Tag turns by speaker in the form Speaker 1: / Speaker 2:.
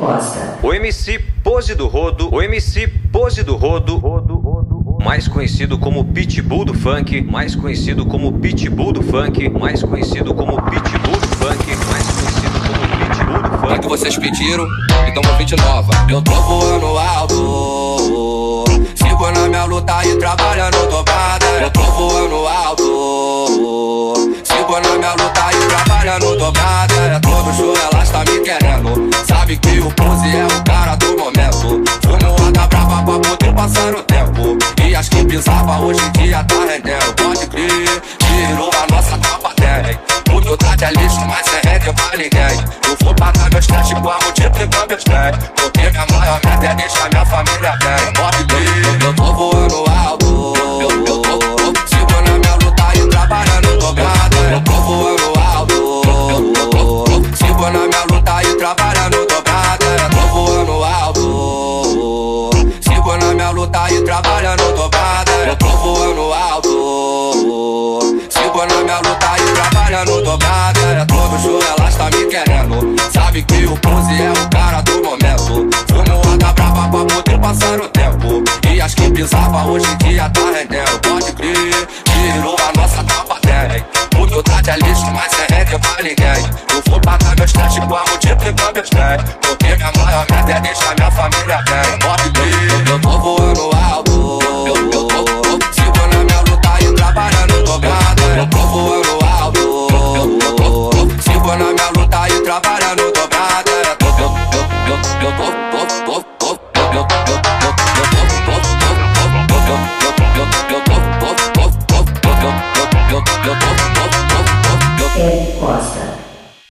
Speaker 1: Costa.
Speaker 2: O MC Pose do Rodo, o MC Pose do Rodo, Rodo, Rodo, mais conhecido como Pitbull do Funk, mais conhecido como Pitbull do Funk, mais conhecido como Pitbull do Funk, mais conhecido como Pitbull do Funk.
Speaker 3: É que vocês pediram, então vou pedir nova. Eu tô voando alto, sigo na minha luta e trabalhando dobrada. Eu tô voando alto, sigo na minha luta e trabalhando dobrada. É todo show, ela está me querendo. Dia tá rendendo. Pode crer, tirou a nossa capa tem. O meu trade é mas é rende pra ninguém. Eu vou pagar meus cash igual multiplicar meus trem. Porque minha maior meta é deixar minha família bem. Pode crer, eu tô voando alto. Eu, eu tô, tô, na minha luta e trabalhando dobrada. Eu tô voando alto. Eu, eu tô, tô, na minha luta e trabalhando dobrada. Eu tô voando alto. Na minha luta e trabalhando dobrada. Trabalhando dobrada. É todo show, ela está me querendo. Sabe que o pose é o cara do momento. Fumo a da brava pra poder passar o tempo. E as que pisava hoje em dia tá rendendo. Pode crer, tirou a nossa. O meu trade é lixo, mas é rende pra ninguém. Eu vou pagar meus testes igual multiplicar meus trem. Porque minha maior meta é deixar minha família bem. Pode crer, eu tô voando Costa.